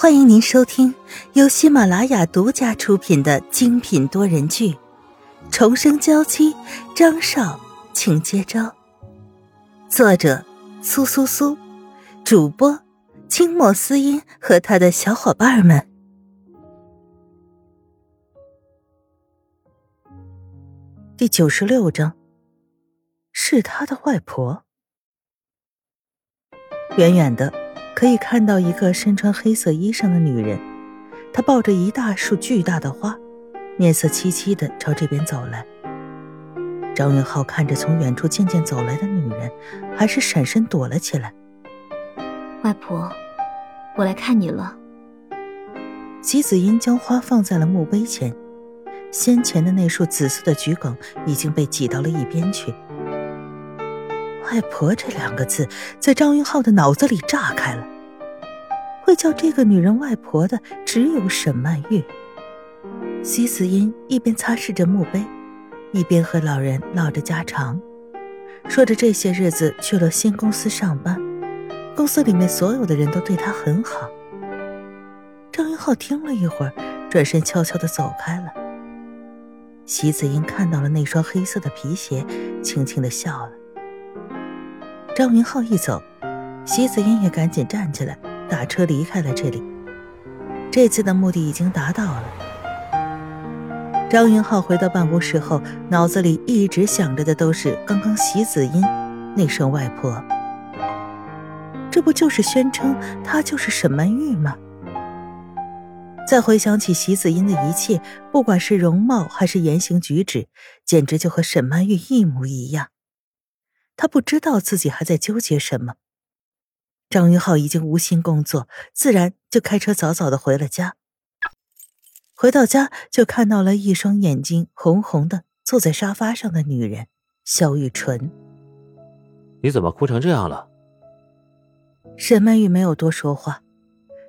欢迎您收听由喜马拉雅独家出品的精品多人剧《重生娇妻》，张少，请接招。作者：苏苏苏，主播：清末思音和他的小伙伴们。第九十六章，是他的外婆。远远的。可以看到一个身穿黑色衣裳的女人，她抱着一大束巨大的花，面色凄凄的朝这边走来。张云浩看着从远处渐渐走来的女人，还是闪身躲了起来。外婆，我来看你了。席子音将花放在了墓碑前，先前的那束紫色的桔梗已经被挤到了一边去。外婆这两个字在张云浩的脑子里炸开了。会叫这个女人外婆的只有沈曼玉。席子英一边擦拭着墓碑，一边和老人唠着家常，说着这些日子去了新公司上班，公司里面所有的人都对她很好。张云浩听了一会儿，转身悄悄的走开了。席子英看到了那双黑色的皮鞋，轻轻的笑了。张云浩一走，席子英也赶紧站起来，打车离开了这里。这次的目的已经达到了。张云浩回到办公室后，脑子里一直想着的都是刚刚席子音那声“外婆”，这不就是宣称她就是沈曼玉吗？再回想起席子音的一切，不管是容貌还是言行举止，简直就和沈曼玉一模一样。他不知道自己还在纠结什么。张云浩已经无心工作，自然就开车早早的回了家。回到家，就看到了一双眼睛红红的坐在沙发上的女人肖雨纯。你怎么哭成这样了？沈曼玉没有多说话。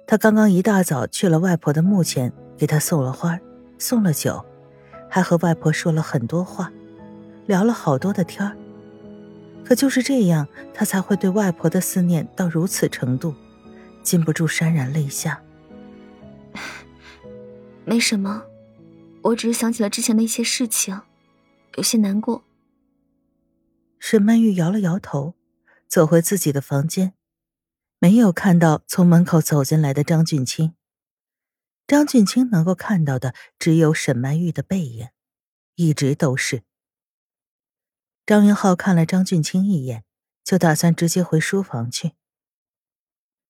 她刚刚一大早去了外婆的墓前，给她送了花，送了酒，还和外婆说了很多话，聊了好多的天儿。可就是这样，他才会对外婆的思念到如此程度，禁不住潸然泪下。没什么，我只是想起了之前的一些事情，有些难过。沈曼玉摇了摇头，走回自己的房间，没有看到从门口走进来的张俊清。张俊清能够看到的只有沈曼玉的背影，一直都是。张云浩看了张俊清一眼，就打算直接回书房去。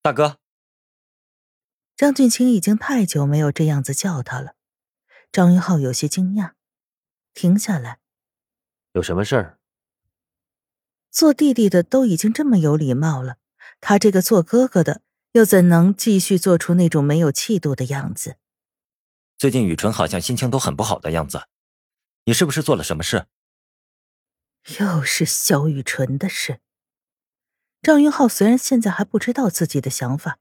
大哥，张俊清已经太久没有这样子叫他了。张云浩有些惊讶，停下来。有什么事儿？做弟弟的都已经这么有礼貌了，他这个做哥哥的又怎能继续做出那种没有气度的样子？最近雨纯好像心情都很不好的样子，你是不是做了什么事？又是萧雨纯的事。张云浩虽然现在还不知道自己的想法，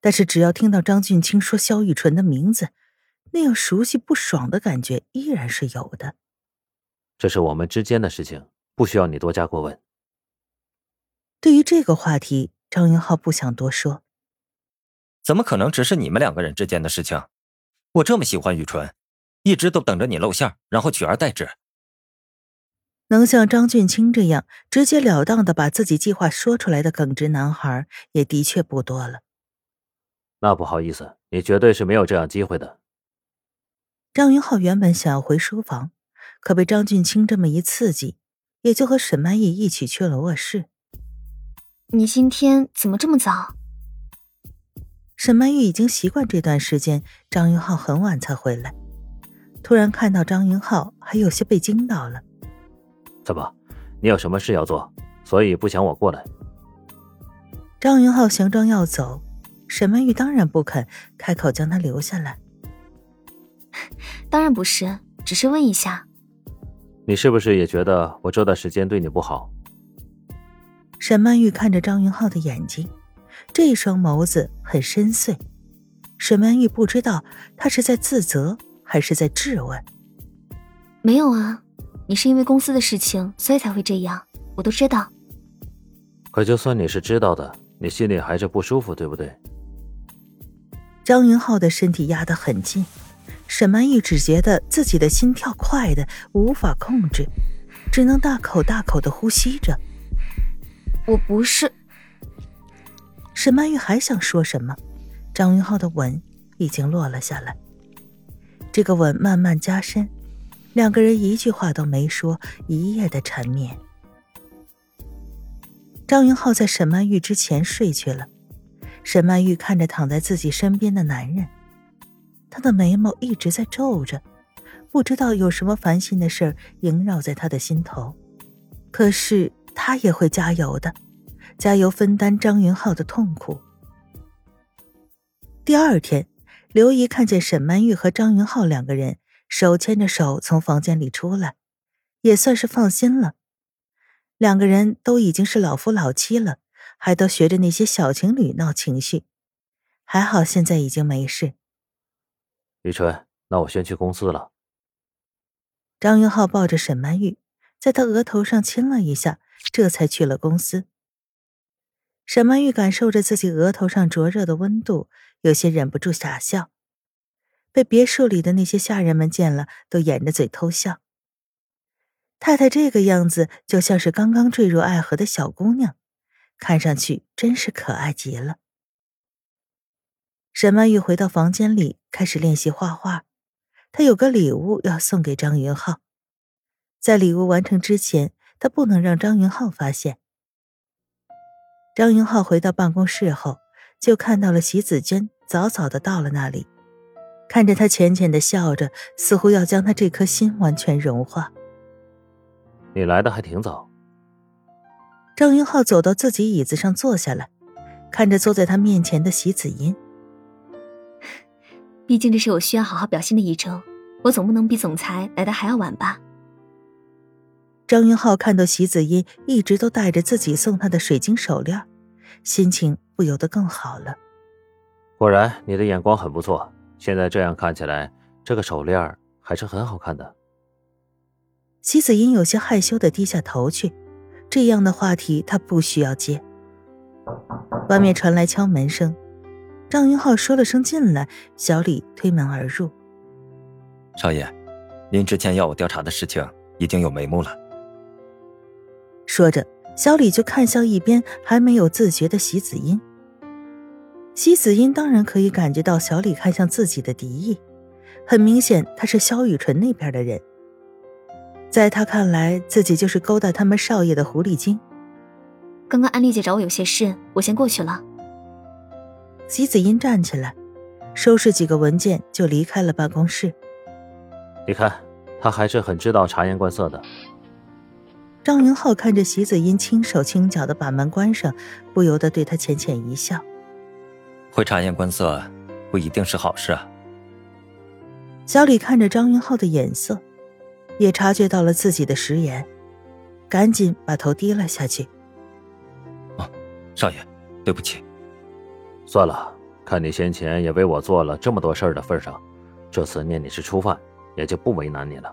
但是只要听到张俊清说萧雨纯的名字，那样熟悉不爽的感觉依然是有的。这是我们之间的事情，不需要你多加过问。对于这个话题，张云浩不想多说。怎么可能只是你们两个人之间的事情？我这么喜欢雨纯，一直都等着你露馅，然后取而代之。能像张俊清这样直截了当的把自己计划说出来的耿直男孩，也的确不多了。那不好意思，你绝对是没有这样机会的。张云浩原本想要回书房，可被张俊清这么一刺激，也就和沈曼玉一起去了卧室。你今天怎么这么早？沈曼玉已经习惯这段时间张云浩很晚才回来，突然看到张云浩，还有些被惊到了。怎么，你有什么事要做，所以不想我过来？张云浩行装要走，沈曼玉当然不肯开口将他留下来。当然不是，只是问一下。你是不是也觉得我这段时间对你不好？沈曼玉看着张云浩的眼睛，这双眸子很深邃。沈曼玉不知道他是在自责还是在质问。没有啊。你是因为公司的事情，所以才会这样，我都知道。可就算你是知道的，你心里还是不舒服，对不对？张云浩的身体压得很近，沈曼玉只觉得自己的心跳快的无法控制，只能大口大口的呼吸着。我不是。沈曼玉还想说什么，张云浩的吻已经落了下来。这个吻慢慢加深，两个人一句话都没说，一夜的缠绵。张云浩在沈曼玉之前睡去了。沈曼玉看着躺在自己身边的男人，他的眉毛一直在皱着，不知道有什么烦心的事儿萦绕在他的心头。可是他也会加油的，加油分担张云浩的痛苦。第二天，刘姨看见沈曼玉和张云浩两个人手牵着手从房间里出来，也算是放心了。两个人都已经是老夫老妻了。还都学着那些小情侣闹情绪，还好现在已经没事。雨纯，那我先去公司了。张云浩抱着沈曼玉，在他额头上亲了一下，这才去了公司。沈曼玉感受着自己额头上灼热的温度，有些忍不住傻笑。被别墅里的那些下人们见了，都掩着嘴偷笑。太太这个样子，就像是刚刚坠入爱河的小姑娘。看上去真是可爱极了。沈曼玉回到房间里，开始练习画画。她有个礼物要送给张云浩，在礼物完成之前，她不能让张云浩发现。张云浩回到办公室后，就看到了席子娟早早的到了那里，看着他浅浅的笑着，似乎要将他这颗心完全融化。你来的还挺早。张云浩走到自己椅子上坐下来，看着坐在他面前的席子音。毕竟这是我需要好好表现的一周，我总不能比总裁来的还要晚吧？张云浩看到席子音一直都戴着自己送他的水晶手链，心情不由得更好了。果然，你的眼光很不错。现在这样看起来，这个手链还是很好看的。席子英有些害羞的低下头去。这样的话题他不需要接。外面传来敲门声，张云浩说了声“进来”，小李推门而入。少爷，您之前要我调查的事情已经有眉目了。说着，小李就看向一边还没有自觉的席子音。席子音当然可以感觉到小李看向自己的敌意，很明显他是萧雨纯那边的人。在他看来，自己就是勾搭他们少爷的狐狸精。刚刚安丽姐找我有些事，我先过去了。席子音站起来，收拾几个文件就离开了办公室。你看，他还是很知道察言观色的。张云浩看着席子音轻手轻脚的把门关上，不由得对他浅浅一笑。会察言观色，不一定是好事啊。小李看着张云浩的眼色。也察觉到了自己的食言，赶紧把头低了下去。啊，少爷，对不起。算了，看你先前也为我做了这么多事儿的份上，这次念你是初犯，也就不为难你了。